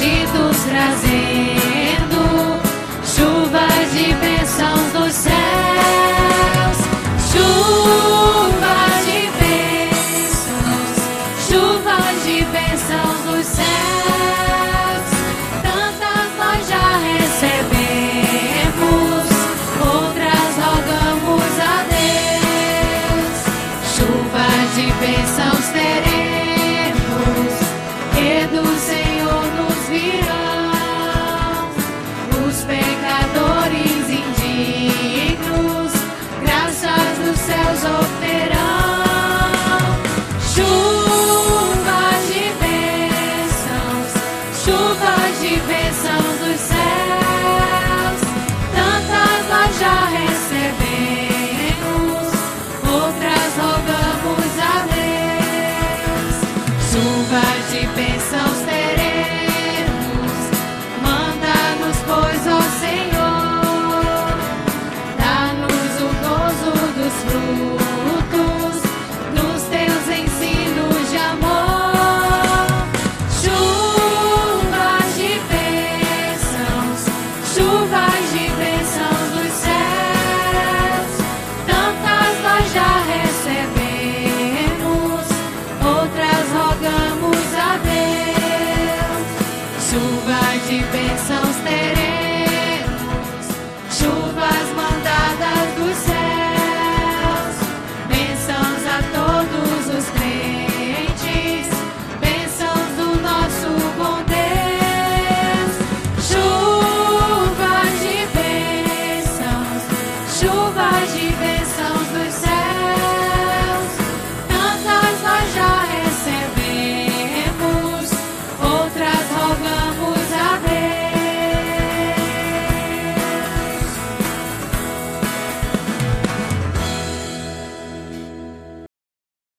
benditos trazer. de bênçãos teremos.